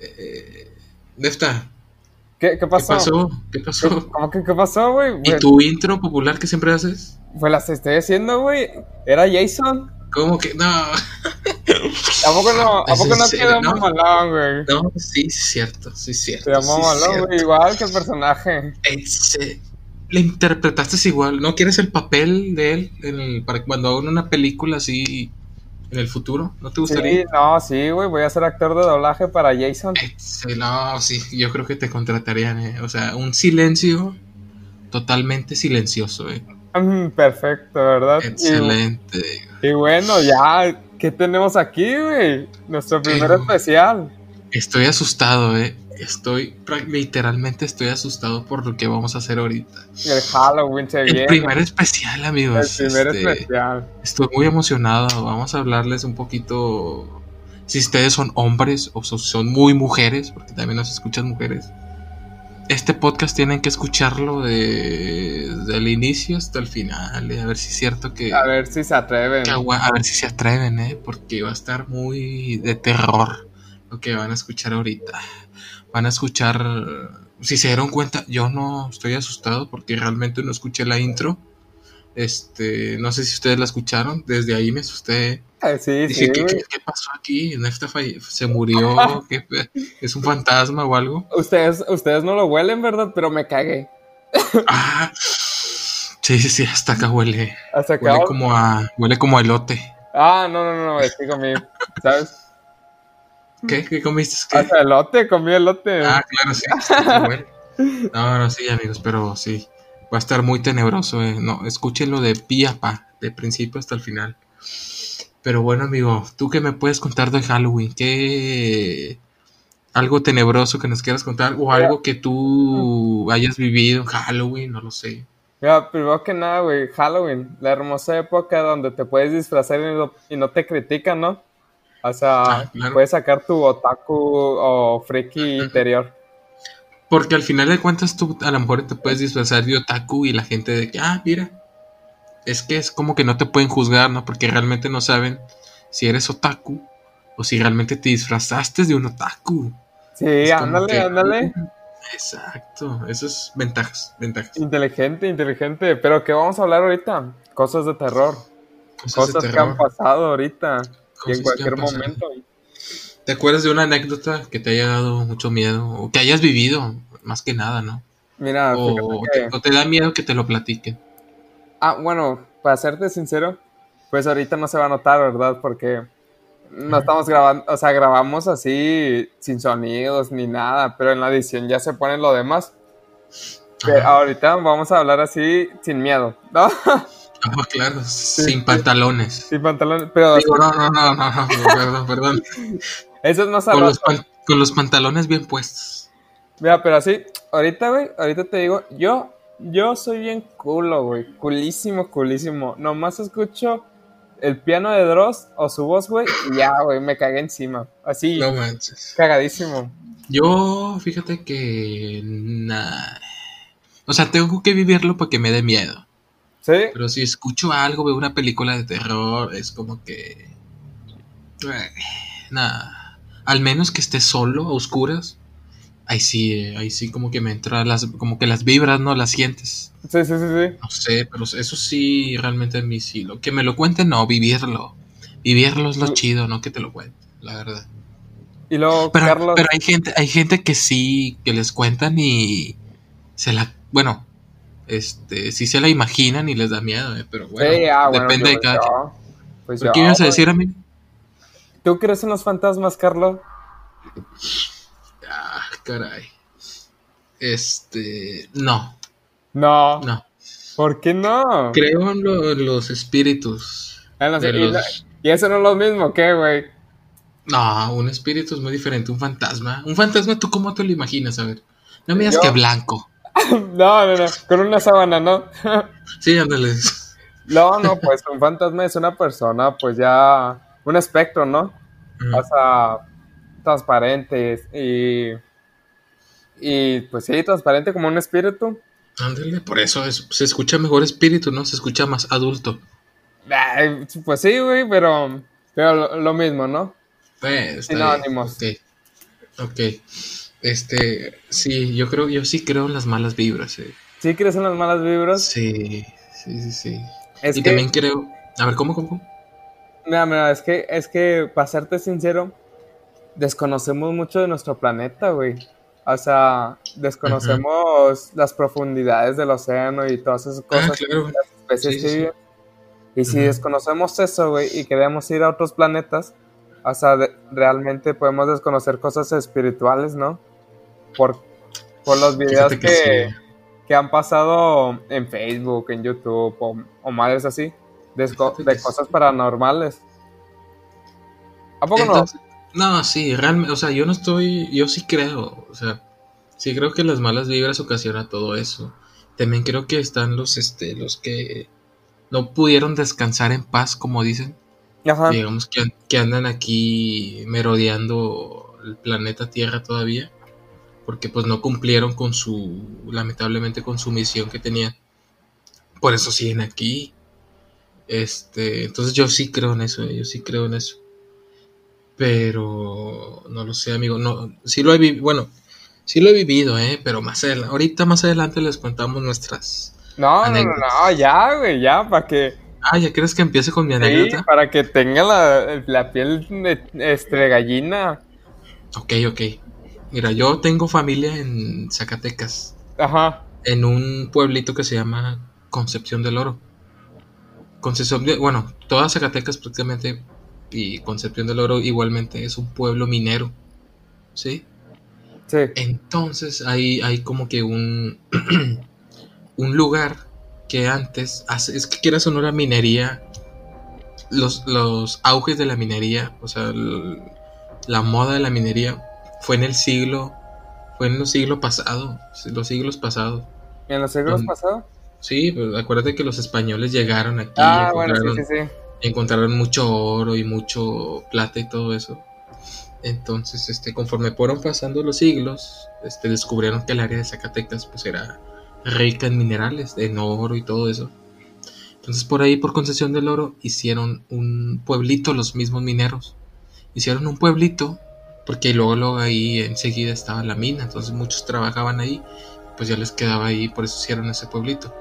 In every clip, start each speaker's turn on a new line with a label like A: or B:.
A: Eh, Nefta,
B: ¿Qué, qué pasó?
A: ¿qué pasó? ¿Qué pasó?
B: ¿Cómo que qué pasó, güey?
A: ¿Y tu intro popular que siempre haces?
B: pues las estoy haciendo, güey. Era Jason.
A: ¿Cómo que? No.
B: ¿A poco no, a
A: ¿Es
B: poco no quedó
A: no?
B: mamalón, güey?
A: No, sí, cierto, sí, cierto.
B: Se llamó
A: sí, cierto.
B: güey. Igual que el personaje.
A: Ese- le interpretaste igual. ¿No quieres el papel de él en el- para cuando hagan una película así en el futuro? ¿No te
B: Sí,
A: gustaría?
B: no, sí, güey. Voy a ser actor de doblaje para Jason.
A: Ese- no, sí, yo creo que te contratarían, eh. O sea, un silencio totalmente silencioso, eh.
B: Mm, Perfecto, ¿verdad? Y-
A: Excelente.
B: Y, bueno, ya, ¿qué tenemos aquí, güey? Nuestro primer
A: Eh,
B: especial.
A: Estoy asustado, eh. Estoy, literalmente estoy asustado por lo que vamos a hacer ahorita.
B: El Halloween se
A: El
B: viene.
A: primer especial,
B: El
A: amigos.
B: primer
A: este,
B: especial.
A: Estoy muy emocionado. Vamos a hablarles un poquito. Si ustedes son hombres o so- son muy mujeres, porque también nos escuchan mujeres. Este podcast tienen que escucharlo de- desde el inicio hasta el final. eh, A ver si es cierto que.
B: A ver si se atreven.
A: que a ver si se atreven, ¿eh? Porque va a estar muy de terror lo que van a escuchar ahorita. Van a escuchar. Si se dieron cuenta, yo no estoy asustado porque realmente no escuché la intro. Este, no sé si ustedes la escucharon. Desde ahí me asusté.
B: Eh, sí,
A: Dije,
B: sí,
A: ¿qué, qué- qué pasó aquí? ¿Nefta se murió? ¿Qué pe- ¿Es un fantasma o algo?
B: Ustedes, ustedes no lo huelen, ¿verdad? Pero me cagué.
A: Ah, sí, sí, sí, hasta acá huele.
B: Hasta acá.
A: Huele como a, huele como a elote.
B: Ah, no, no, no, es que comí. ¿Sabes?
A: ¿Qué? ¿Qué comiste? ¿Qué?
B: Hasta elote, comí elote.
A: Ah, claro, sí. está bueno. No, no, sí, amigos, pero sí. Va a estar muy tenebroso, eh. No, escúchenlo de pie a pa, de principio hasta el final. Pero bueno, amigo, ¿tú qué me puedes contar de Halloween? ¿Qué. algo tenebroso que nos quieras contar? ¿O algo que tú hayas vivido en Halloween? No lo sé.
B: Mira, primero que nada, güey, Halloween, la hermosa época donde te puedes disfrazar y no, y no te critican, ¿no? O sea,
A: Ah, claro.
B: puedes sacar tu otaku o friki interior.
A: Porque al final de cuentas tú a lo mejor te puedes disfrazar de otaku y la gente de que, ah, mira. Es que es como que no te pueden juzgar, ¿no? Porque realmente no saben si eres otaku o si realmente te disfrazaste de un otaku.
B: Sí,
A: Es
B: ándale,
A: que-
B: ándale.
A: Exacto, eso es ventajas, ventajas.
B: Inteligente, inteligente. Pero ¿qué vamos a hablar ahorita? Cosas de terror.
A: Cosas,
B: Cosas
A: de
B: que han pasado ahorita. Y en
A: que
B: cualquier momento.
A: ¿Te acuerdas de una anécdota que te haya dado mucho miedo o que hayas vivido, más que nada, ¿no?
B: Mira,
A: O
B: que-
A: te, o te da miedo que te lo platiquen.
B: Ah, bueno, para serte sincero, pues ahorita no se va a notar, ¿verdad? Porque no estamos grabando, o sea, grabamos así sin sonidos ni nada, pero en la edición ya se pone lo demás.
A: Ajá.
B: ahorita vamos a hablar así sin miedo, ¿no?
A: Ah, claro, sin pantalones.
B: sin pantalones, pero
A: Digo, no, no, no, no, no, perdón, perdón.
B: eso es más
A: Con los, con los pantalones bien puestos.
B: Mira, pero así, ahorita, güey, ahorita te digo, yo, yo soy bien culo, güey, culísimo, culísimo. Nomás escucho el piano de Dross o su voz, güey, y ya, güey, me cagué encima. Así,
A: No manches.
B: cagadísimo.
A: Yo, fíjate que. nah. O sea, tengo que vivirlo porque me dé miedo.
B: ¿Sí?
A: Pero si escucho algo, veo una película de terror, es como que. eh, Nada. Al menos que esté solo, a oscuras. Ahí sí, ahí sí como que me entra las, como que las vibras, ¿no? Las sientes.
B: Sí, sí, sí, sí.
A: No sé, pero eso sí, realmente a mí sí. Lo que me lo cuenten, no, vivirlo. Vivirlo es lo chido, no que te lo cuenten, la verdad.
B: Y luego,
A: Pero,
B: Carlos,
A: pero hay gente, hay gente que sí, que les cuentan y se la, bueno, este, sí se la imaginan y les da miedo, eh, pero bueno,
B: sí, ah, bueno,
A: depende de cada
B: yo- Pues
A: ¿Pero
B: yo,
A: ¿Qué ibas a
B: güey.
A: decir a mí?
B: ¿Tú crees en los fantasmas, Carlos?
A: Ah, caray. Este, no,
B: No.
A: no.
B: ¿Por qué no?
A: Creo en, lo- en los espíritus.
B: Ah, y,
A: los-
B: no- y eso no es lo mismo, ¿qué, güey?
A: No, un espíritu es muy diferente, un fantasma. Un fantasma, ¿tú cómo te lo imaginas? A ver, no me digas
B: Yo-
A: que blanco.
B: No, no, no, con una sábana, ¿no?
A: Sí, ándale.
B: No, no, pues un fantasma es una persona, pues ya, un espectro, ¿no? O sea, transparente y, y pues sí, transparente como un espíritu.
A: Ándale, por eso es- se escucha mejor espíritu, ¿no? Se escucha más adulto.
B: Ay, pues sí, güey, pero, pero lo, lo mismo, ¿no?
A: Pues, bien, ok. Ok. Este, sí, yo creo, yo sí creo en las malas vibras. Eh.
B: ¿Sí crees en las malas vibras?
A: Sí, sí, sí, sí. y también creo. A ver, ¿cómo, cómo?
B: Mira, mira, es que, es que, para serte sincero, desconocemos mucho de nuestro planeta, güey. O sea, desconocemos las profundidades del océano y todas esas cosas.
A: Ah, claro.
B: Las especies que viven. Y si desconocemos eso, güey, y queremos ir a otros planetas, o sea, realmente podemos desconocer cosas espirituales, ¿no? Por, por los videos que, que, han pasado en Facebook, en YouTube o, o madres así, de, de cosas paranormales.
A: ¿A poco no? No, sí, realmente, o sea, yo no estoy, yo sí creo, o sea, sí creo que las malas vibras ocasionan todo eso. También creo que están los, este, los que no pudieron descansar en paz, como dicen. Ajá. Digamos que, que andan aquí merodeando el planeta Tierra todavía, porque pues no cumplieron con su, lamentablemente con su misión que tenían. Por eso siguen aquí. Este, entonces yo sí creo en eso, yo sí creo en eso. Pero no lo sé, amigo. No, sí lo he vivido. Bueno, sí lo he vivido, ¿eh? Pero más adelante, ahorita más adelante les contamos nuestras.
B: No, no, no, ya, güey, ya, para que.
A: Ah, ¿ya crees que empiece con mi anécdota?
B: Sí, para que tenga la, la piel este, gallina.
A: Ok, ok. Mira, yo tengo familia en Zacatecas.
B: Ajá.
A: En un pueblito que se llama Concepción del Oro. Concepción de, bueno, toda Zacatecas prácticamente y Concepción del Oro igualmente es un pueblo minero. ¿Sí?
B: Sí.
A: Entonces hay, hay como que un, un lugar que antes, hace, es que quieras o no la minería, los, los auges de la minería, o sea, la moda de la minería fue en el siglo, fue en los siglos pasados, los siglos pasados.
B: ¿En los siglos pasados?
A: Sí, pues acuérdate que los españoles llegaron aquí.
B: Ah, bueno, sí, sí, sí
A: encontraron mucho oro y mucho plata y todo eso. Entonces, este, conforme fueron pasando los siglos, este, descubrieron que el área de Zacatecas pues era rica en minerales, en oro y todo eso. Entonces por ahí, por concesión del oro, hicieron un pueblito los mismos mineros. Hicieron un pueblito, porque luego, luego ahí enseguida estaba la mina, entonces muchos trabajaban ahí, pues ya les quedaba ahí, por eso hicieron ese pueblito.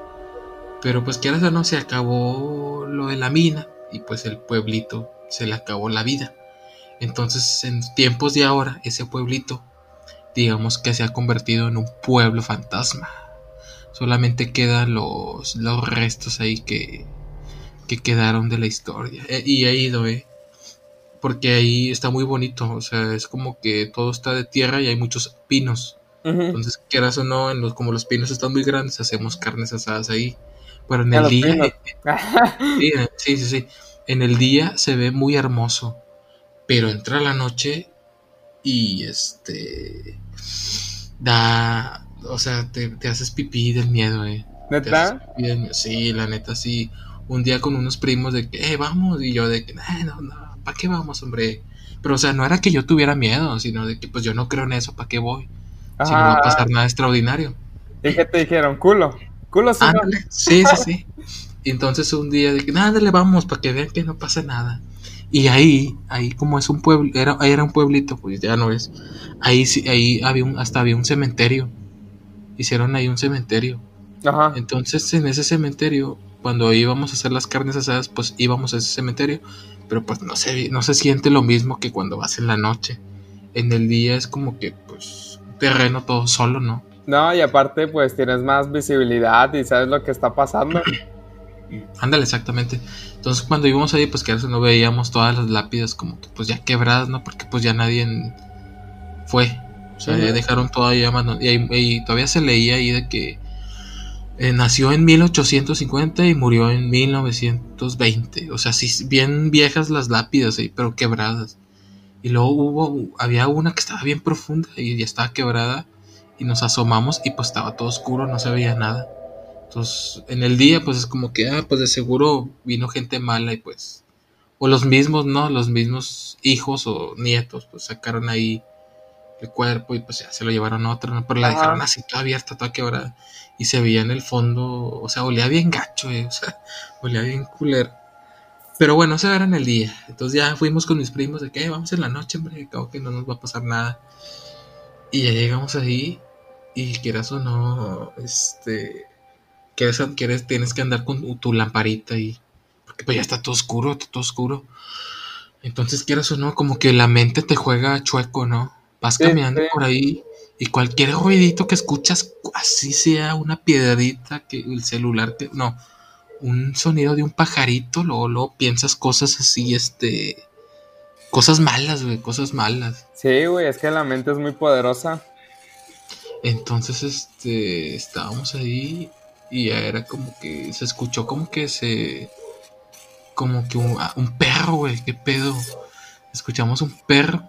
A: Pero pues que ahora no se acabó lo de la mina, y pues el pueblito se le acabó la vida. Entonces en tiempos de ahora ese pueblito digamos que se ha convertido en un pueblo fantasma. Solamente quedan los, los restos ahí que, que quedaron de la historia. E, y he ido, ¿eh? Porque ahí está muy bonito. O sea, es como que todo está de tierra y hay muchos pinos. Entonces, quieras o no, en los, como los pinos están muy grandes, hacemos carnes asadas ahí. Pero en el día. Eh, sí, sí, sí. En el día se ve muy hermoso. Pero entra la noche y este. Da. O sea, te, haces pipí del miedo, eh.
B: ¿Neta?
A: Sí, la neta, sí. Un día con unos primos de que, eh, vamos. Y yo de que, no, no, ¿para qué vamos, hombre? Pero, o sea, no era que yo tuviera miedo, sino de que, pues yo no creo en eso, ¿para qué voy? Si no va a pasar nada extraordinario.
B: ¿Y qué te dijeron? Culo. Culo
A: sí. Sí, sí, sí. Y entonces un día de que, ándale, vamos, para que vean que no pasa nada. Y ahí, ahí como es un pueblo, era, era un pueblito, pues ya no es. Ahí ahí había un, hasta había un cementerio. Hicieron ahí un cementerio.
B: Ajá.
A: Entonces en ese cementerio, cuando íbamos a hacer las carnes asadas, pues íbamos a ese cementerio. Pero pues no se, no se siente lo mismo que cuando vas en la noche. En el día es como que, pues, terreno todo solo, ¿no?
B: No, y aparte, pues tienes más visibilidad y sabes lo que está pasando.
A: Ándale, exactamente. Entonces, cuando íbamos ahí, pues que no veíamos todas las lápidas como que pues ya quebradas, ¿no? Porque pues ya nadie fue. O sea, ya dejaron todavía y, y, todavía se leía ahí de que eh, nació en 1850 y murió en 1920. O sea, sí, bien viejas las lápidas ahí, pero quebradas. Y luego hubo, había una que estaba bien profunda y ya estaba quebrada y nos asomamos y pues estaba todo oscuro, no se veía nada. Entonces, en el día pues es como que, ah, pues de seguro vino gente mala y pues, o los mismos, ¿no? Los mismos hijos o nietos pues sacaron ahí el cuerpo y pues ya se lo llevaron a otro, ¿no? pero la dejaron así toda abierta, toda quebrada y se veía en el fondo, o sea, olía bien gacho, eh, o sea, olía bien culero. Pero bueno, se era en el día. Entonces ya fuimos con mis primos de que vamos en la noche, hombre, que no nos va a pasar nada. Y ya llegamos ahí y quieras o no, este, quieres, quieres, tienes que andar con tu lamparita y, porque pues ya está todo oscuro, está todo oscuro. Entonces quieras o no, como que la mente te juega chueco, ¿no? Vas caminando por ahí y cualquier ruidito que escuchas, así sea una piedrita que el celular te, no, un sonido de un pajarito, luego, luego piensas cosas así, este, cosas malas, güey, cosas malas.
B: Sí, güey, es que la mente es muy poderosa.
A: Entonces, este, estábamos ahí y era como que se escuchó como que se, como que un, ah, un perro, güey, qué pedo. Escuchamos un perro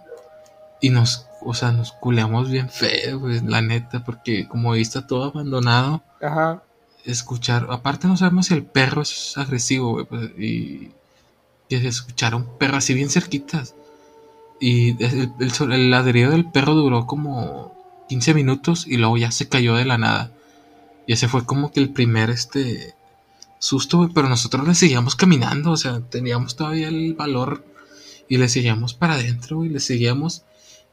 A: y nos, o sea, nos culeamos bien feo, güey, la neta, porque como ahí está todo abandonado.
B: Ajá
A: escuchar, aparte no sabemos si el perro es agresivo, güey, pues, y que escuchar un perro así bien cerquitas. Y el, el, ladrido del perro duró como 15 minutos y luego ya se cayó de la nada. Y ese fue como que el primer este susto, güey, pero nosotros le seguíamos caminando, o sea, teníamos todavía el valor y le seguíamos para adentro y le seguíamos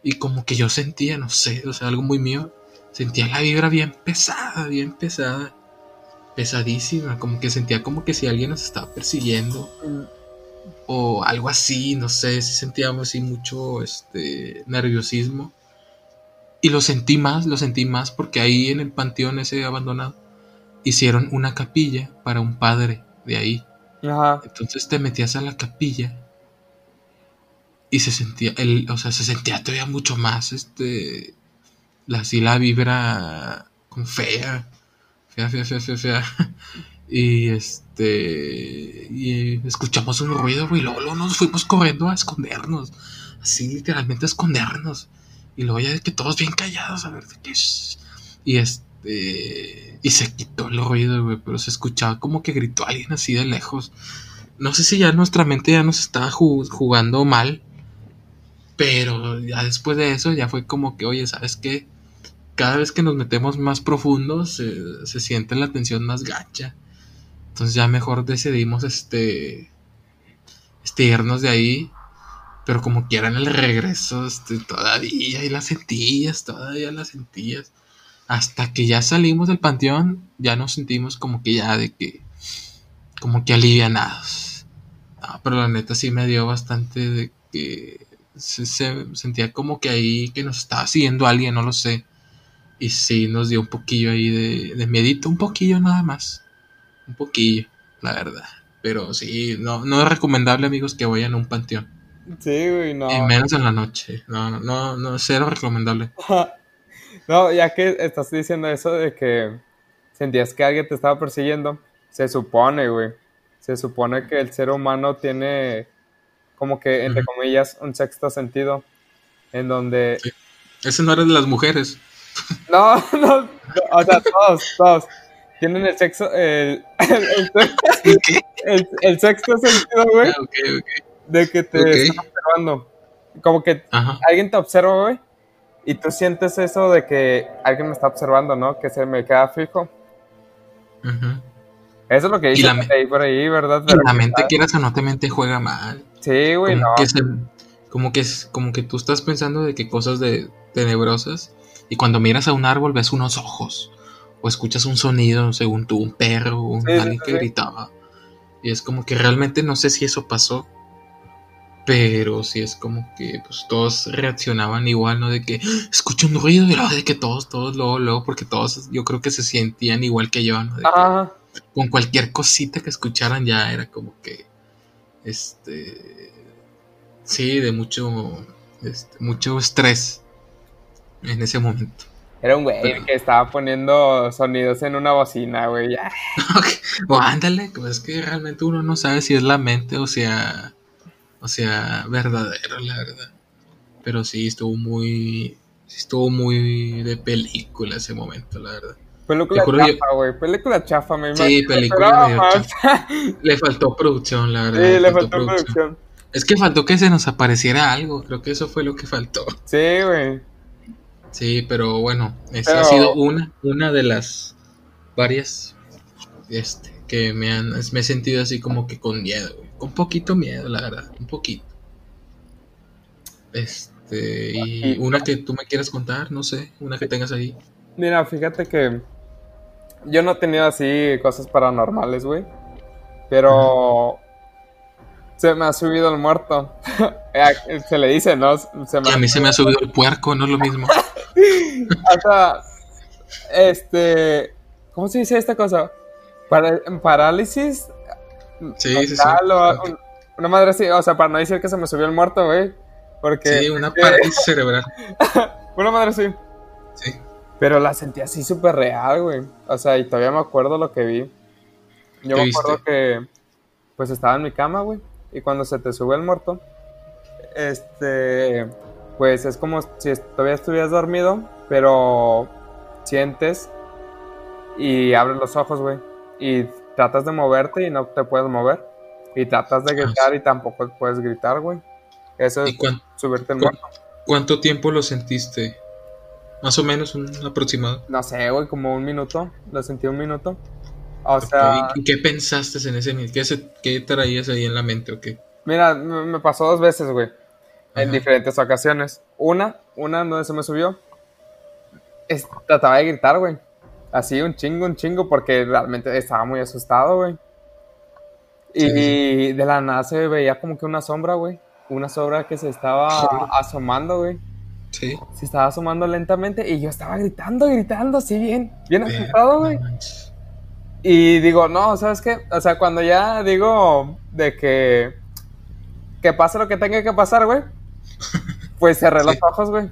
A: y como que yo sentía, no sé, o sea, algo muy mío, sentía la vibra bien pesada, bien pesada pesadísima, como que sentía como que si alguien nos estaba persiguiendo o algo así, no sé, si sentíamos así mucho este nerviosismo. Y lo sentí más, lo sentí más porque ahí en el panteón ese abandonado hicieron una capilla para un padre de ahí. Entonces te metías a la capilla y se sentía, el, o sea, se sentía todavía mucho más, este, la, así la vibra con fea fea, fea, fea, fea, Y este. Y escuchamos un ruido, güey. Luego, luego nos fuimos corriendo a escondernos. Así, literalmente a escondernos. Y luego ya de que todos bien callados, a ver de qué. Y este. Y se quitó el ruido, güey. Pero se escuchaba como que gritó alguien así de lejos. No sé si ya nuestra mente ya nos estaba jugando mal. Pero ya después de eso, ya fue como que, oye, ¿sabes qué? cada vez que nos metemos más profundos se, siente la tensión más gacha. Entonces ya mejor decidimos este, este irnos de ahí. Pero como quieran el regreso, este, todavía y la sentías, todavía la sentías. Hasta que ya salimos del panteón, ya nos sentimos como que ya de que, como que alivianados. pero la neta sí me dio bastante de que se, se, sentía como que ahí que nos estaba siguiendo alguien, no lo sé. Y sí, nos dio un poquillo ahí de, de miedito, un poquillo nada más. Un poquillo, la verdad. Pero sí, no, no es recomendable, amigos, que vayan a un panteón.
B: Sí, güey, no.
A: Y menos en la noche. No, no, no, no cero recomendable.
B: no, ya que estás diciendo eso de que sentías que alguien te estaba persiguiendo, se supone, güey. Se supone que el ser humano tiene como que, entre comillas, un sexto sentido. En donde.
A: Ese no era de las mujeres.
B: No, no, o sea, todos, todos. Tienen el sexo, el, el, el, sexto sentido, güey. Ah, de que te están observando. Como que alguien te observa, güey. Y tú sientes eso de que alguien me está observando, ¿no? Que se me queda fijo. Eso es lo que dice ahí por ahí, ¿verdad?
A: y la mente, quieras o no, te mente juega mal.
B: Sí, güey, no.
A: como, que, como que tú estás pensando de que cosas de tenebrosas y cuando miras a un árbol ves unos ojos. O escuchas un sonido, según tú, un perro, o alguien que gritaba. Y es como que realmente no sé si eso pasó. Pero sí es como que pues, todos reaccionaban igual, ¿no? De que ¡Ah! escucho un ruido y luego de que todos, todos, luego, luego, porque todos yo creo que se sentían igual que yo, ¿no? con cualquier cosita que escucharan ya era como que, este, sí, de mucho, este, mucho estrés en ese momento.
B: Era un güey que estaba poniendo sonidos en una bocina, güey.
A: o ándale, pues es que realmente uno no sabe si es la mente o sea, o sea, verdadero, la verdad. Pero sí, estuvo muy, estuvo muy de película ese momento, la verdad.
B: Película chafa, güey. Película chafa, me
A: imagino. Sí, película chafa. Le faltó producción, la verdad.
B: Sí, le, faltó, producción.
A: Es que faltó que se nos apareciera algo. Creo que eso fue lo que faltó.
B: Sí, güey.
A: Sí, pero bueno, esa ha sido una, una de las varias este, que me han me he sentido así como que con miedo, con poquito miedo, la verdad, un poquito. Este, y una que tú me quieras contar, no sé, una que tengas ahí.
B: Mira, fíjate que yo no he tenido así cosas paranormales, güey. Pero se me ha subido el muerto. se le dice, ¿no?
A: a mí se me ha subido el puerco, no es lo mismo.
B: Hasta, este, ¿cómo se dice esta cosa? parálisis.
A: Sí, sí, sí.
B: una madre así, o sea, para no decir que se me subió el muerto, güey. Porque.
A: Sí, una parálisis cerebral.
B: una madre así.
A: Sí.
B: Pero la sentí así súper real, güey. O sea, y todavía me acuerdo lo que vi. Yo me acuerdo que, pues estaba en mi cama, güey. Y cuando se te sube el muerto, este, pues es como si todavía estuvieras dormido, pero sientes y abres los ojos, güey. Y tratas de moverte y no te puedes mover. Y tratas de ah, gritar y tampoco puedes gritar, güey. Eso es subirte el muerto.
A: ¿Cuánto tiempo lo sentiste? Más o menos, un aproximado.
B: No sé, güey, como un minuto. Lo sentí un minuto. O sea.
A: ¿Y qué pensaste en ese minuto? ¿Qué, ¿Qué, traías ahí en la mente o qué?
B: Mira, me pasó dos veces, güey. En diferentes ocasiones. Una, una donde se me subió. trataba de gritar, güey. Así, un chingo, un chingo, porque realmente estaba muy asustado, güey. Y de la nada se veía como que una sombra, güey. Una sombra que se estaba asomando, güey.
A: Sí.
B: Se estaba asomando lentamente y yo estaba gritando, gritando, así bien, bien asustado, güey. Y digo, no, ¿sabes qué? O sea, cuando ya digo de que que pase lo que tenga que pasar, güey, pues cerré los ojos, güey.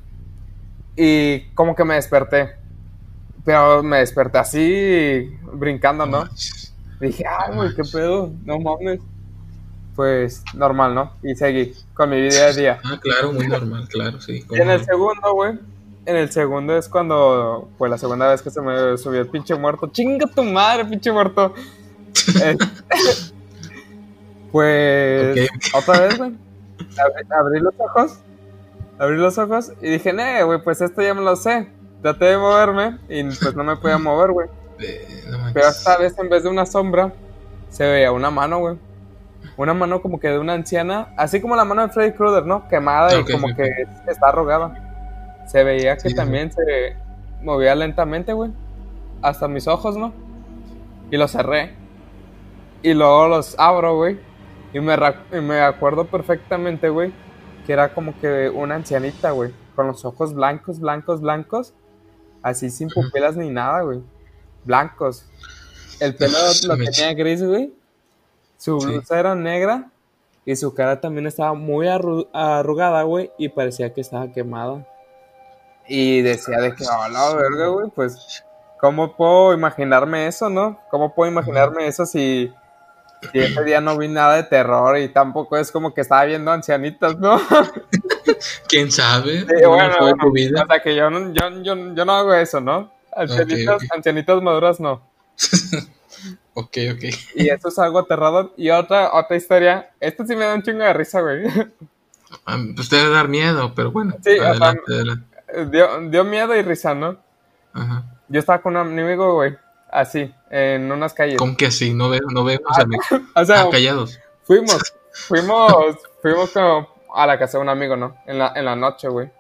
B: Y como que me desperté. Pero me desperté así, brincando, ¿no? Dije, ay, güey, qué pedo, no mames pues normal, ¿no? Y seguí con mi día a día.
A: Ah, claro, muy normal, claro, sí.
B: Y en el segundo, güey, en el segundo es cuando, pues la segunda vez que se me subió el pinche muerto. ¡Chinga tu madre, pinche muerto! pues, otra vez, güey. Abrí, los ojos, abrí los ojos y dije, eh, güey, pues esto ya me lo sé. Traté de moverme y pues no me podía mover, güey. Pero esta vez en vez de una sombra, se veía una mano, güey una mano como que de una anciana, así como la mano de Freddy Krueger, ¿no? Quemada y como que está arrugada. Se veía que también se movía lentamente, güey. Hasta mis ojos, ¿no? Y los cerré. Y luego los abro, güey. Y me, me acuerdo perfectamente, güey, que era como que una ancianita, güey. Con los ojos blancos, blancos, blancos. Así sin pupilas ni nada, güey. Blancos. El pelo lo tenía gris, güey. Su blusa era negra y su cara también estaba muy arrugada, güey, y parecía que estaba quemada. Y decía de que, la verga, güey, pues, ¿cómo puedo imaginarme eso, no? ¿Cómo puedo imaginarme eso si, ese día no vi nada de terror y tampoco es como que estaba viendo ancianitas, ¿no?
A: ¿Quién sabe?
B: bueno, O sea, que yo no, yo, no hago eso, ¿no? Ancianitas, ancianitas maduras no.
A: Ok, ok.
B: Y eso es algo aterrador. Y otra, otra historia. Esto sí me da un chingo de risa, güey.
A: Ah, pues debe dar miedo, pero bueno.
B: Sí, adelante, Dio, miedo y risa, ¿no?
A: Ajá.
B: Yo estaba con un amigo, güey. Así, en unas calles.
A: ¿Cómo que así? No, veo, no vemos ah,
B: o sea,
A: ah, callados.
B: Fuimos, fuimos, fuimos como a la casa de un amigo, ¿no? En la, en la noche, güey.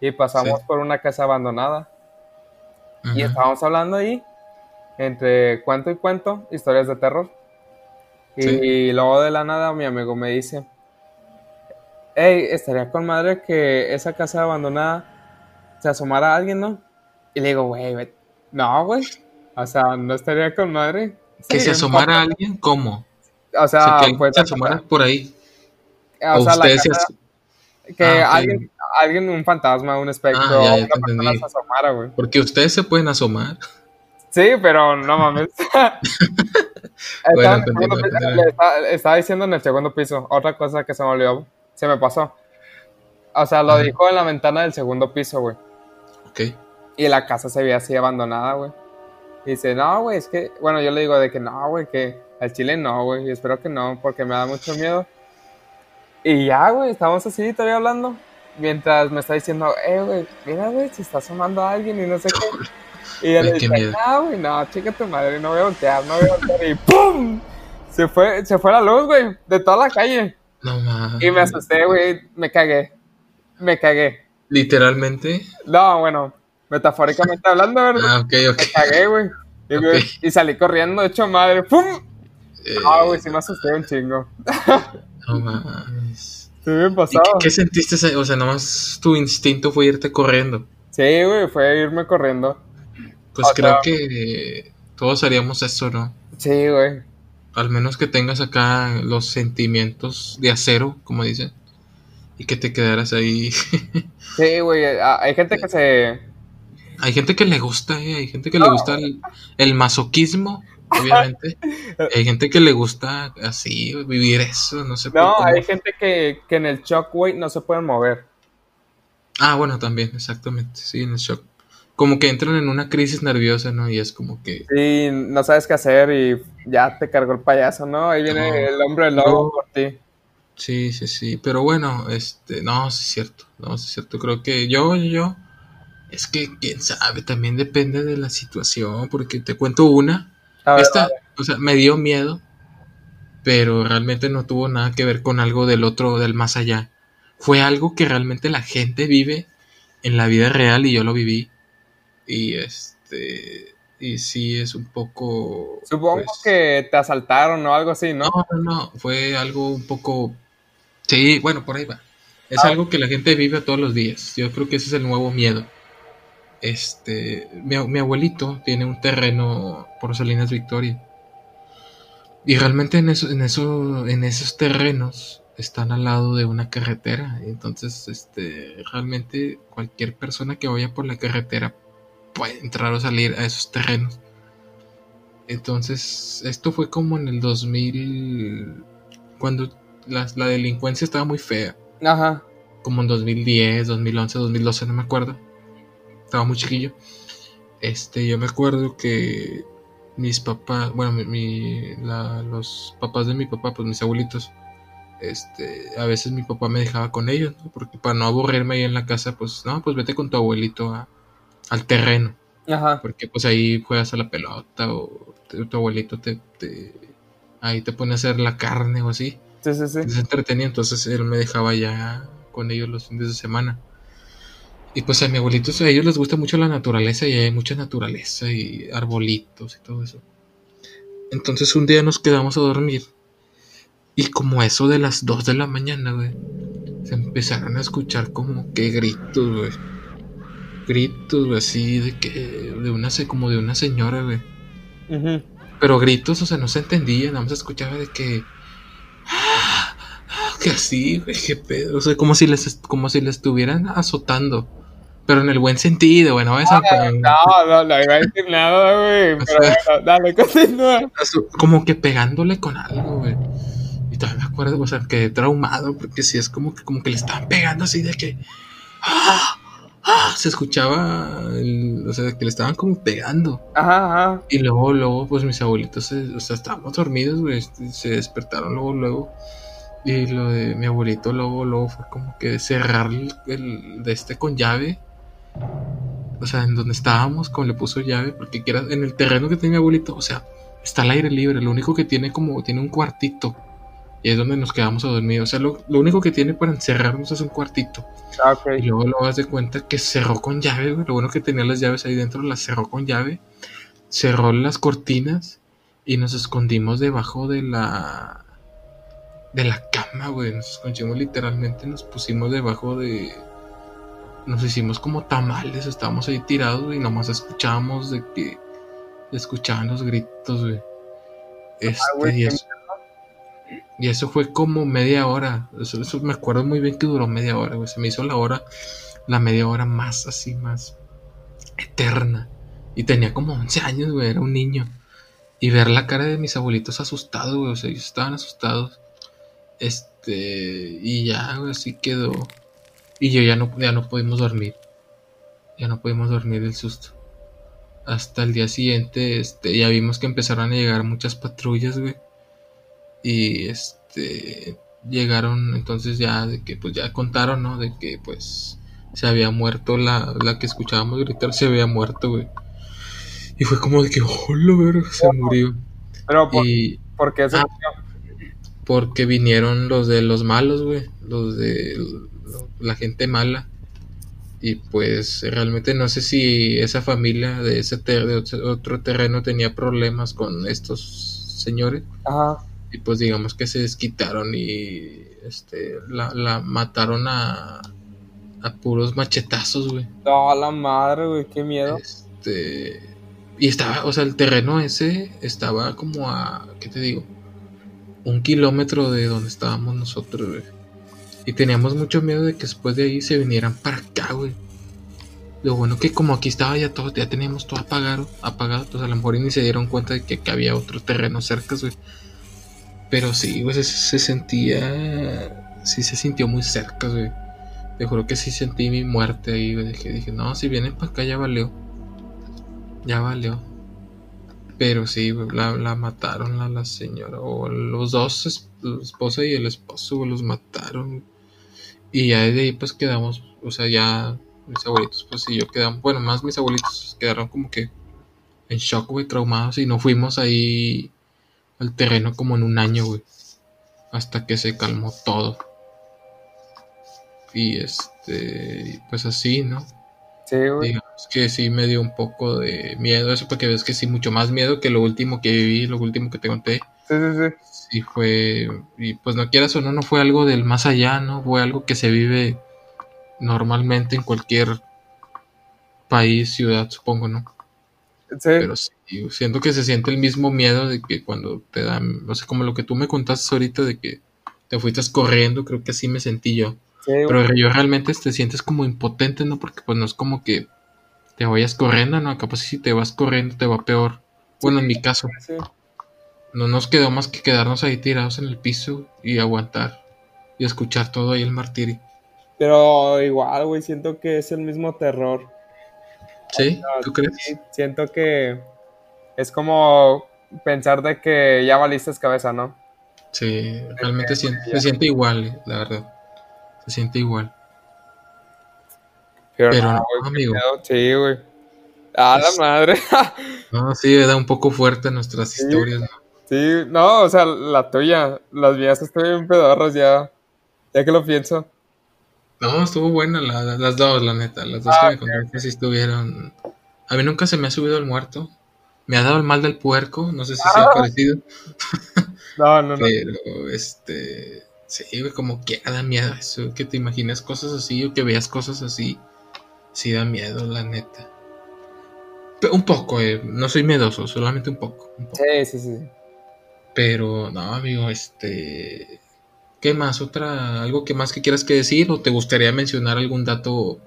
B: Y pasamos por una casa abandonada. Y estábamos hablando ahí entre cuento y cuento, historias de terror. Y, luego de la nada mi amigo me dice, hey, estaría con madre que esa casa abandonada se asomara a alguien, ¿no? Y le digo, güey, no, güey. O sea, no estaría con madre.
A: ¿Que se asomara a alguien? ¿Cómo?
B: O sea,
A: que pues, se asomara por ahí.
B: O, sea, que ah, alguien, alguien, un fantasma, un espectro, ah, una persona se asomara, güey.
A: Porque ustedes se pueden asomar.
B: Sí, pero no mames. estaba, diciendo en el segundo piso. Otra cosa que se me olvidó. Se me pasó. O sea, lo dijo en la ventana del segundo piso, güey.
A: Ok.
B: Y la casa se veía así abandonada, güey. Y dice, no, güey, es que. Bueno, yo le digo de que no, güey, que al chile no, güey. Y espero que no, porque me da mucho miedo. Y ya, güey, estamos así todavía hablando. Mientras me está diciendo, eh, güey, mira, güey, se está asomando a alguien y no sé qué. Y él dice, no, güey, no, chica tu madre, no voy a voltear, no voy a voltear. Y ¡pum! Se fue, se fue la luz, güey, de toda la calle.
A: No mames.
B: Y me asusté, güey, me cagué. me cagué.
A: ¿Literalmente?
B: No, bueno, metafóricamente hablando, ¿verdad?
A: Ah, ok, ok.
B: Me cagué, güey. Y, salí corriendo, hecho madre. ¡Pum!
A: Eh,
B: Ah, güey, sí me asusté un chingo.
A: no mames.
B: Sí, me
A: ¿Y
B: pasó.
A: qué, qué sentiste? O sea, nomás tu instinto fue irte corriendo.
B: Sí, güey, fue irme corriendo.
A: Pues
B: O
A: creo
B: sea-
A: que todos haríamos eso, ¿no?
B: Sí, güey.
A: Al menos que tengas acá los sentimientos de acero, como dicen, y que te quedaras ahí.
B: Sí, güey. Hay gente que se.
A: hay gente que le gusta, ¿eh? Hay gente que le gusta el, el masoquismo, obviamente. hay gente que le gusta así, vivir eso, no sé
B: No, hay gente que, que en el shock, güey, no se pueden mover.
A: Ah, bueno, también, exactamente, sí, en el shock. Como que entran en una crisis nerviosa, ¿no? Y es como que...
B: Sí, no sabes qué hacer y ya te cargó el payaso, ¿no? Ahí viene
A: No.
B: el hombre lobo
A: No.
B: por ti.
A: Sí, sí, sí. Pero bueno, este, no, sí es cierto. No, sí es cierto. Creo que yo, yo, es que quién sabe, también depende de la situación, porque te cuento una.
B: Ver,
A: Esta, o sea, me dio miedo, pero realmente no tuvo nada que ver con algo del otro, del más allá. Fue algo que realmente la gente vive en la vida real y yo lo viví. Y este, y sí es un poco.
B: supongo
A: pues,
B: que te asaltaron o algo así, ¿no?
A: no, no, no, fue algo un poco... Sí, bueno, por ahí va. Es
B: Ah.
A: algo que la gente vive todos los días. Yo creo que ese es el nuevo miedo. Este, mi, mi abuelito tiene un terreno por Salinas Victoria. Y realmente en, eso, en, eso, en esos terrenos están al lado de una carretera. Entonces, este, realmente cualquier persona que vaya por la carretera puede entrar o salir a esos terrenos. Entonces, esto fue como en el 2000, cuando la, la delincuencia estaba muy fea,
B: Ajá.
A: como en 2010, 2011, 2012, no me acuerdo. Estaba muy chiquillo. Este, yo me acuerdo que mis papás, bueno, mi, mi- la- los papás de mi papá, pues mis abuelitos, este, a veces mi papá me dejaba con ellos, ¿no? Porque para no aburrirme ahí en la casa, pues, no, pues vete con tu abuelito a- al terreno.
B: Ajá.
A: porque pues ahí juegas a la pelota o te- tu abuelito te, te- ahí te pone a hacer la carne o así.
B: Sí, sí, sí.
A: se entretenía entonces él me dejaba ya con ellos los fines de semana. Y pues a mi abuelito a ellos les gusta mucho la naturaleza y hay mucha naturaleza y arbolitos y todo eso. Entonces un día nos quedamos a dormir y como eso de las 2 de la mañana güey se empezaron a escuchar como que gritos güey gritos güey, así de que de una como de una señora güey pero gritos, o sea, no se entendía, nada más escuchaba de que. Que así, güey, qué pedo. O sea, como si les, como si les estuvieran azotando. Pero en el buen sentido, güey, no
B: No, no, no iba a decir nada, güey. Pero
A: sea-
B: bueno, dale, continúa.
A: Como que pegándole con algo, güey. Y todavía me acuerdo, o sea, quedé traumado, porque sí es como que, como que le estaban pegando así de que. ¡Ah! ¡Ah! Se escuchaba, el- o sea, que le estaban como pegando.
B: Ajá, ajá.
A: Y luego, luego, pues mis abuelitos, se- o sea, estábamos dormidos, güey, este, se despertaron luego, luego. Y lo de mi abuelito, luego, luego fue como que cerrar el, el de este con llave. O sea, en donde estábamos, como le puso llave, porque quiera, en el terreno que tiene mi abuelito, o sea, está al aire libre, lo único que tiene como, tiene un cuartito. Y es donde nos quedamos a dormir. O sea, lo, lo único que tiene para encerrarnos es un cuartito.
B: Ah.
A: Y luego lo das de cuenta que cerró con llave, güey. Lo bueno que tenía las llaves ahí dentro, las cerró con llave. Cerró las cortinas y nos escondimos debajo de la. de la cama, güey. Nos escondimos literalmente, nos pusimos debajo de. Nos hicimos como tamales, estábamos ahí tirados, y nomás escuchábamos de que. Escuchaban los gritos, güey. Este,
B: güey,
A: y eso, y eso fue como media hora. Eso, me acuerdo muy bien que duró media hora, güey. Se me hizo la hora, la media hora más así, más eterna. Y tenía como 11 años, güey, era un niño. Y ver la cara de mis abuelitos asustados, güey, o sea, ellos estaban asustados. Este, y ya, güey, así quedó. Y yo ya no, ya no pudimos dormir. Ya no pudimos dormir del susto. Hasta el día siguiente, este, ya vimos que empezaron a llegar muchas patrullas, güey. Y este llegaron entonces ya de que pues ya contaron, ¿no? De que pues se había muerto la, la que escuchábamos gritar, se había muerto, güey. Y fue como de que, hola, ver, se murió.
B: Pero, ¿por,
A: Y
B: por qué se
A: Ah. porque vinieron los de los malos, güey. Los de lo- la gente mala. Y pues realmente no sé si esa familia de ese ter- de otro terreno tenía problemas con estos señores.
B: Ajá.
A: Y pues digamos que se desquitaron y este la, la mataron a, a puros machetazos, güey.
B: No, la madre, güey, qué miedo.
A: Este y estaba, o sea, el terreno ese estaba como a, ¿qué te digo? Un kilómetro de donde estábamos nosotros, güey. Y teníamos mucho miedo de que después de ahí se vinieran para acá, güey. Lo bueno que como aquí estaba ya todo, ya teníamos todo apagado, apagado, pues a lo mejor ni se dieron cuenta de que, que había otro terreno cerca, güey. Pero sí, güey, se, se sentía, sí se sintió muy cerca, güey. Te juro que sí sentí mi muerte ahí, güey. Dije, dije, no, si vienen para acá ya valió. Ya valió. Pero sí, la, la mataron a la señora. O los dos, la esposa y el esposo, los mataron. Y ya de ahí pues quedamos, o sea, ya mis abuelitos, pues y yo quedamos, bueno, más mis abuelitos quedaron como que en shock, güey, traumados. Y no fuimos ahí al terreno como en un año, güey. Hasta que se calmó todo. Y este, pues así, ¿no?
B: Sí, güey.
A: Digamos que sí me dio un poco de miedo eso, porque ves que sí, mucho más miedo que lo último que viví, lo último que te conté.
B: Sí, sí, sí.
A: Sí fue, y pues no quieras o no, no fue algo del más allá, ¿no? Fue algo que se vive normalmente en cualquier país, ciudad, supongo, ¿no?
B: Sí,
A: Pero sí, siento que se siente el mismo miedo de que cuando te dan, no sé, como lo que tú me contaste ahorita de que te fuiste corriendo, creo que así me sentí yo.
B: sí.
A: Pero yo realmente te sientes como impotente, ¿no? Porque pues no es como que te vayas corriendo, ¿no? Capaz si te vas corriendo te va peor. Bueno, en mi caso,
B: Sí.
A: no nos quedó más que quedarnos ahí tirados en el piso y aguantar y escuchar todo ahí el martirio.
B: Pero igual, güey, siento que es el mismo terror.
A: ¿Sí? ¿Tú crees?
B: Sí, siento que es como pensar de que ya valiste cabeza, ¿no?
A: Sí, realmente se siente igual, la verdad. Se siente igual.
B: Pero,
A: Pero
B: no, güey,
A: amigo.
B: Sí, güey. A la madre.
A: No, sí, da un poco fuerte nuestras
B: Sí.
A: historias. ¿no?
B: sí, no, o sea, la tuya. Las mías estoy bien pedorras ya. Ya que lo pienso.
A: No, estuvo buena la- la- las dos, la neta. Las dos
B: Ah,
A: que me contaste sí estuvieron. A mí nunca se me ha subido el muerto. Me ha dado el mal del puerco, no sé si sea
B: Ah.
A: parecido,
B: No, no, no.
A: pero este. Sí, güey, como que da miedo eso, que te imaginas cosas así o que veas cosas así. Sí da miedo, la neta. Pe- un poco, eh, no soy miedoso, solamente un poco. un poco.
B: Sí, sí, sí.
A: Pero no, amigo, este. ¿Qué más? ¿Otra? ¿Algo que más que quieras que decir? ¿O te gustaría mencionar algún dato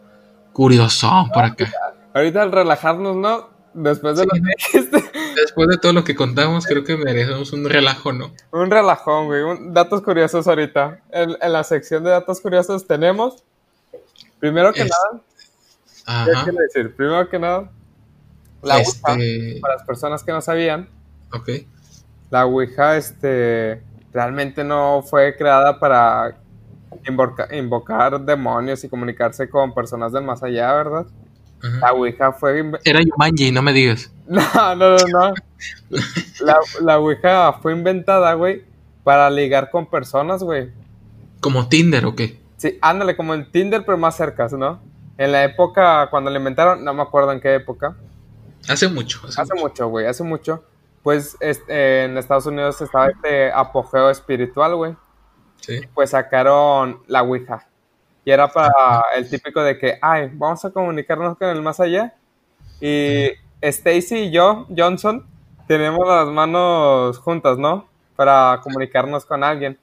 A: curioso por acá?
B: Ahorita al relajarnos, ¿no? Después de
A: Sí,
B: lo que.
A: Después de todo lo que contamos, creo que merecemos un relajo, ¿no?
B: Un relajón, güey. un- datos curiosos ahorita. En, en la sección de datos curiosos tenemos. Primero que
A: Es-
B: nada, ¿qué
A: Ajá.
B: quiere decir? Primero que nada, la Ouija,
A: Este.
B: para las personas que no sabían,
A: Ok.
B: la Ouija este, realmente no fue creada para invoca- invocar demonios y comunicarse con personas del más allá, ¿verdad?
A: ajá.
B: La Ouija fue...
A: Era Yumanji, no me digas.
B: No, no, no, no. La, la Ouija fue inventada, güey, para ligar con personas, güey.
A: ¿Como Tinder o qué?
B: Sí, ándale, como en Tinder, pero más cerca, ¿no? En la época, cuando la inventaron, no me acuerdo en qué época.
A: Hace mucho. Hace, mucho,
B: güey, hace mucho. Pues este, en Estados Unidos estaba este apogeo espiritual, güey.
A: Sí.
B: Pues sacaron la Ouija. Y era para el típico de que, ay, vamos a comunicarnos con el más allá. Y Stacy y yo, Johnson, tenemos las manos juntas, ¿no? Para comunicarnos con alguien.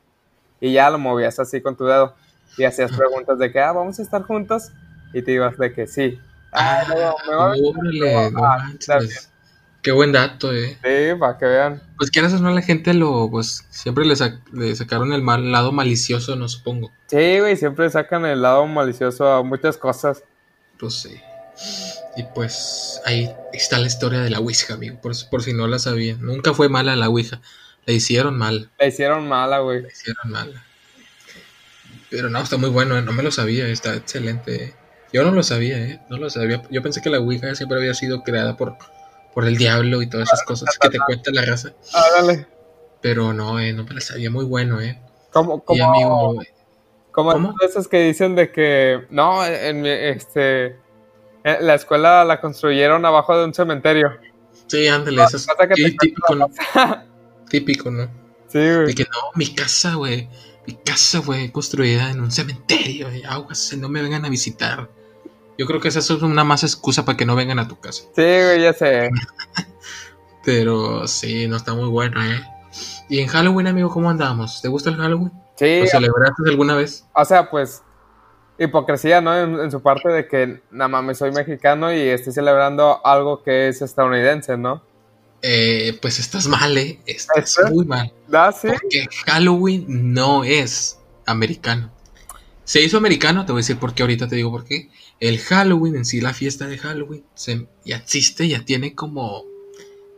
B: Y ya lo movías así con tu dedo. Y hacías preguntas de que, ah, vamos a estar juntos. Y te ibas de que sí. Ah, no, me va a
A: no
B: Ah.
A: Qué buen dato, eh.
B: Sí, para que vean.
A: Pues quieras o no, la gente lo, pues, siempre le, sac- le sacaron el mal lado malicioso, no supongo.
B: Sí, güey, siempre sacan el lado malicioso a muchas cosas.
A: Pues sí. Y pues ahí está la historia de la Ouija, amigo, por, por si no la sabían. Nunca fue mala la Ouija. La hicieron mal,
B: La hicieron mala, güey.
A: la hicieron mala. Pero no, está muy bueno, eh, no me lo sabía, está excelente. eh. Yo no lo sabía, ¿eh? No lo sabía. Yo pensé que la Ouija siempre había sido creada por, por el diablo y todas esas cosas que te cuenta la raza.
B: Ah, dale.
A: Pero no, eh, no me la sabía muy bueno, ¿eh?
B: ¿Cómo,
A: Y
B: cómo,
A: amigo,
B: Como
A: ¿Cómo?
B: esos que dicen de que, no, en mi- este, la escuela la construyeron abajo de un cementerio.
A: Sí, ándale, eso es sí, típico, ¿no? Típico, ¿no?
B: Sí,
A: De
B: güey.
A: que no, mi casa, güey. Mi casa fue construida en un cementerio. Y aguas, no me vengan a visitar. Yo creo que esa es una más excusa para que no vengan a tu casa.
B: Sí, güey, ya sé.
A: Pero sí, no está muy bueno, ¿eh? Y en Halloween, amigo, ¿cómo andamos? ¿Te gusta el Halloween?
B: Sí,
A: ¿Lo celebraste alguna vez?
B: o sea, pues, hipocresía, ¿no? En, en su parte de que, nada mames, soy mexicano y estoy celebrando algo que es estadounidense, ¿no?
A: Eh, pues estás mal, ¿eh? Estás muy mal.
B: ¿Ah, sí?
A: Porque Halloween no es americano. Se hizo americano, te voy a decir por qué ahorita te digo por qué. El Halloween en sí, la fiesta de Halloween, se- ya existe, ya tiene como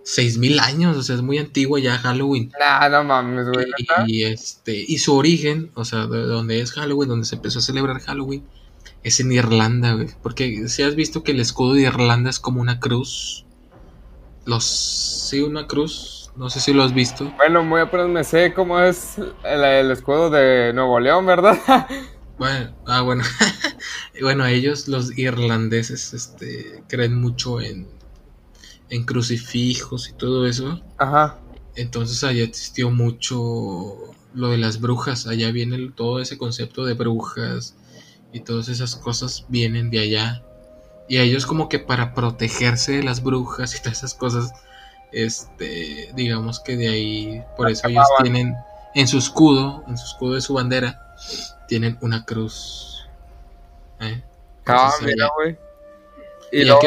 A: 6000 años, o sea, es muy antiguo ya Halloween.
B: Nah, no mames, güey.
A: y, este, y su origen, o sea, de donde es Halloween, donde se empezó a celebrar Halloween, es en Irlanda, güey. Porque si has visto que el escudo de Irlanda es como una cruz. Los. Sí, una cruz. No sé si lo has visto.
B: Bueno, muy apenas me sé cómo es el, el escudo de Nuevo León, ¿verdad?
A: Bueno, ah, bueno. bueno, ellos, los irlandeses, este, creen mucho en, en crucifijos y todo eso.
B: Ajá.
A: Entonces allá existió mucho lo de las brujas. Allá viene el- todo ese concepto de brujas y todas esas cosas vienen de allá. Y ellos como que para protegerse de las brujas y todas esas cosas, este, digamos que de ahí, por eso ellos tienen en su escudo, en su escudo de su bandera, tienen una cruz. ¿eh?
B: Ah, mira,
A: allá-
B: güey.
A: y
B: Y
A: no,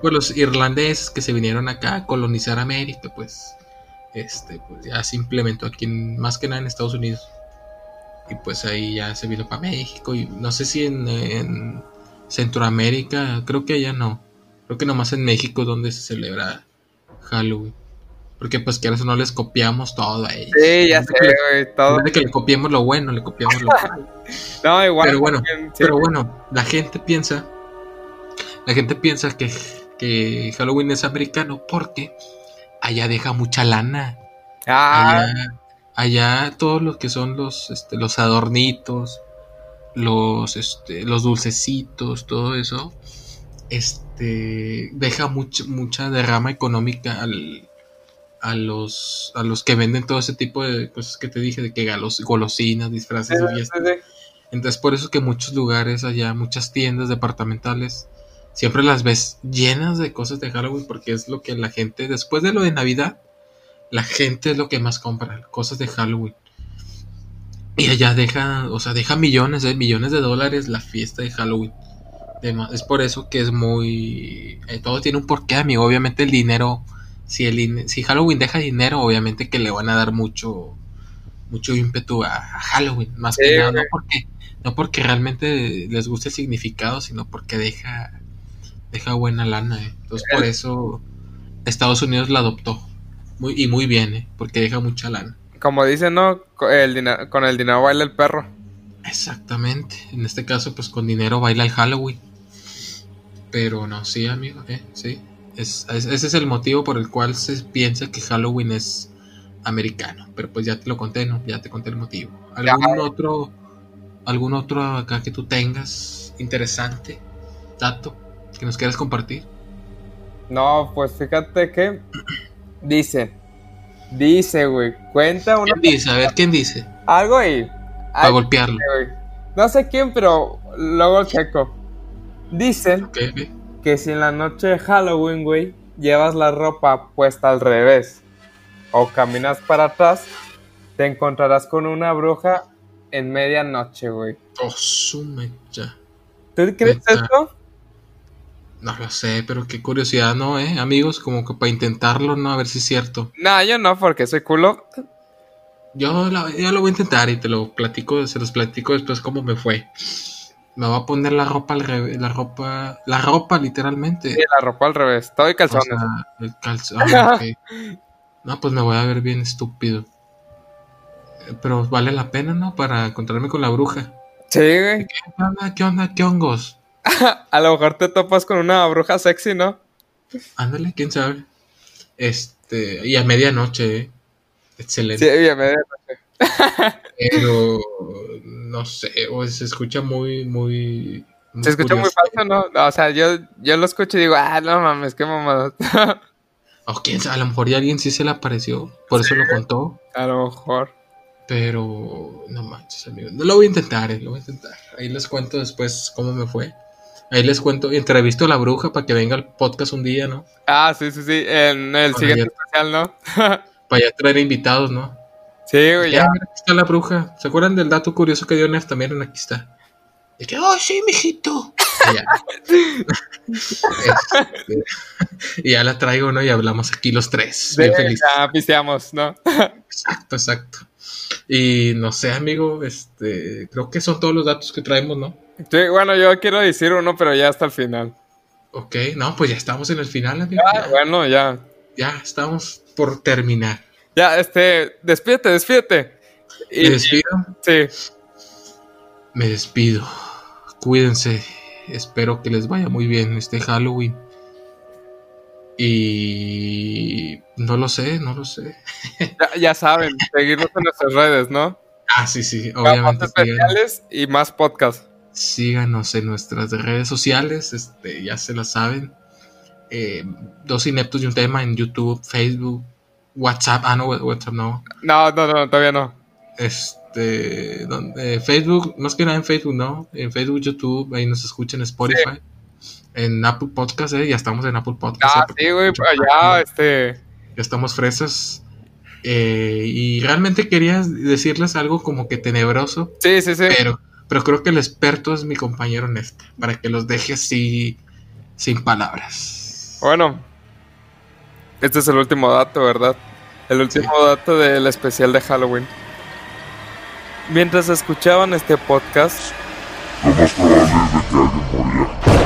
A: pues los irlandeses que se vinieron acá a colonizar América, pues, este, pues ya se implementó aquí, en- más que nada en Estados Unidos. Y pues ahí ya se vino para México y no sé si en, en Centroamérica, creo que allá no. Creo que nomás en México donde se celebra Halloween. Porque pues que no les copiamos todo a ellos.
B: sí, ya sé, güey, todo.
A: de que le copiemos lo bueno, le copiamos lo malo.
B: No, igual.
A: Pero bueno. Pero bueno, la gente piensa, la gente piensa que, que Halloween es americano porque allá deja mucha lana.
B: Ah,
A: Allá, allá todos los que son los, este, los adornitos, los, este, los dulcecitos, todo eso, este, deja mucha, mucha derrama económica al, a los, a los que venden todo ese tipo de cosas que te dije, de que galos, golosinas, disfraces
B: sí,
A: y
B: sí,
A: fiestas.
B: sí.
A: Entonces por eso que muchos lugares allá, muchas tiendas departamentales, siempre las ves llenas de cosas de Halloween porque es lo que la gente, después de lo de Navidad, la gente es lo que más compra, cosas de Halloween. Y allá deja, o sea, deja millones, de millones de dólares la fiesta de Halloween. Es por eso que es muy... eh, todo tiene un porqué, amigo. Obviamente el dinero, si, el, din- si Halloween deja dinero, obviamente que le van a dar mucho, mucho ímpetu a, a Halloween. Más que nada, no porque, no porque realmente les guste el significado, sino porque deja, deja buena lana. eh. Entonces por eso Estados Unidos la adoptó. Muy, y muy bien, eh, porque deja mucha lana.
B: Como dicen, ¿no? Co- El con el dinero baila el perro.
A: Exactamente. En este caso, pues con dinero baila el Halloween. Pero no, sí, amigo, eh, sí. Es, es- ese es el motivo por el cual se piensa que Halloween es americano. Pero pues ya te lo conté, ¿no? Ya te conté el motivo. ¿Algún otro, algún otro acá que tú tengas interesante, dato, que nos quieras compartir?
B: No, pues fíjate que dice, dice, güey, cuenta una,
A: ¿Quién dice? A ver, ¿quién dice?
B: algo ahí.
A: Para golpearlo.
B: No sé quién, pero luego checo. Dicen
A: ¿Ok? ok.
B: Que si en la noche de Halloween, güey, llevas la ropa puesta al revés o caminas para atrás, te encontrarás con una bruja en medianoche, güey.
A: Oh, su mecha.
B: ¿Tú crees esto?
A: No lo sé, pero qué curiosidad, ¿no, eh? Amigos, como que para intentarlo, ¿no? A ver si es cierto.
B: No, yo no, porque soy culo.
A: Yo, la- yo lo voy a intentar y te lo platico, se los platico después cómo me fue. Me voy a poner la ropa al revés, la ropa, la ropa literalmente.
B: Sí, la ropa al revés. Todo y
A: O
B: calzones.
A: sea, el calzón. ah. No, pues me voy a ver bien estúpido. Pero vale la pena, ¿no? Para encontrarme con la bruja.
B: Sí, güey.
A: ¿Qué onda? ¿Qué onda? ¿Qué hongos?
B: A lo mejor te topas con una bruja sexy, ¿no?
A: Ándale, quién sabe. Este, y a medianoche, ¿eh? Excelente.
B: Sí, bien, bien.
A: Pero no sé, o se escucha muy, muy.
B: muy se escucha muy falso, ¿no? O sea, yo, yo lo escucho y digo, ah, no mames, qué mamada.
A: o quién sabe, a lo mejor ya alguien sí se le apareció, por eso lo contó.
B: A lo mejor.
A: Pero no manches, amigo. No lo voy a intentar, eh, lo voy a intentar. Ahí les cuento después cómo me fue. Ahí les cuento, entrevisto a la bruja para que venga al podcast un día, ¿no?
B: Ah, sí, sí, sí, en el siguiente especial, ¿no?
A: para ya traer invitados, ¿no?
B: Sí, güey, ya.
A: Aquí está la bruja. ¿Se acuerdan del dato curioso que dio Nefta? Miren, aquí está. Que, oh, sí, mijito. Y ya. y ya la traigo, ¿no? Y hablamos aquí los tres. Bien felices.
B: Ya pisteamos, ¿no?
A: exacto, exacto. Y no sé, amigo, este, creo que son todos los datos que traemos, ¿no?
B: Sí, bueno, yo quiero decir uno, pero ya hasta el final.
A: Ok, no, pues ya estamos en el final, amigo.
B: Ah, bueno, ya.
A: Ya estamos por terminar.
B: Ya, este, despídete, despídete.
A: ¿Me despido?
B: Sí.
A: Me despido. Cuídense. Espero que les vaya muy bien este Halloween. Y no lo sé, no lo sé.
B: Ya, saben, seguirnos en nuestras redes, ¿no?
A: Ah, sí, sí, obviamente.
B: especiales y más podcast.
A: Síganos en nuestras redes sociales, este, ya se las saben. Eh, dos ineptos y un tema en YouTube, Facebook, WhatsApp. Ah, no, WhatsApp no.
B: No, no, no, todavía no.
A: Este, donde, Facebook, más que nada en Facebook, ¿no? En Facebook, YouTube, ahí nos escuchan Spotify en Apple Podcast, ¿eh? Ya estamos en Apple Podcast.
B: Ah, sí, güey, pues ya, este...
A: Ya estamos fresas. Eh, y realmente quería decirles algo como que tenebroso.
B: Sí, sí, sí.
A: Pero, pero creo que el experto es mi compañero Néstor, para que los deje así, sin palabras.
B: Bueno, este es el último dato, ¿verdad? El último dato del especial de Halloween. Mientras escuchaban este podcast, lo más probable es que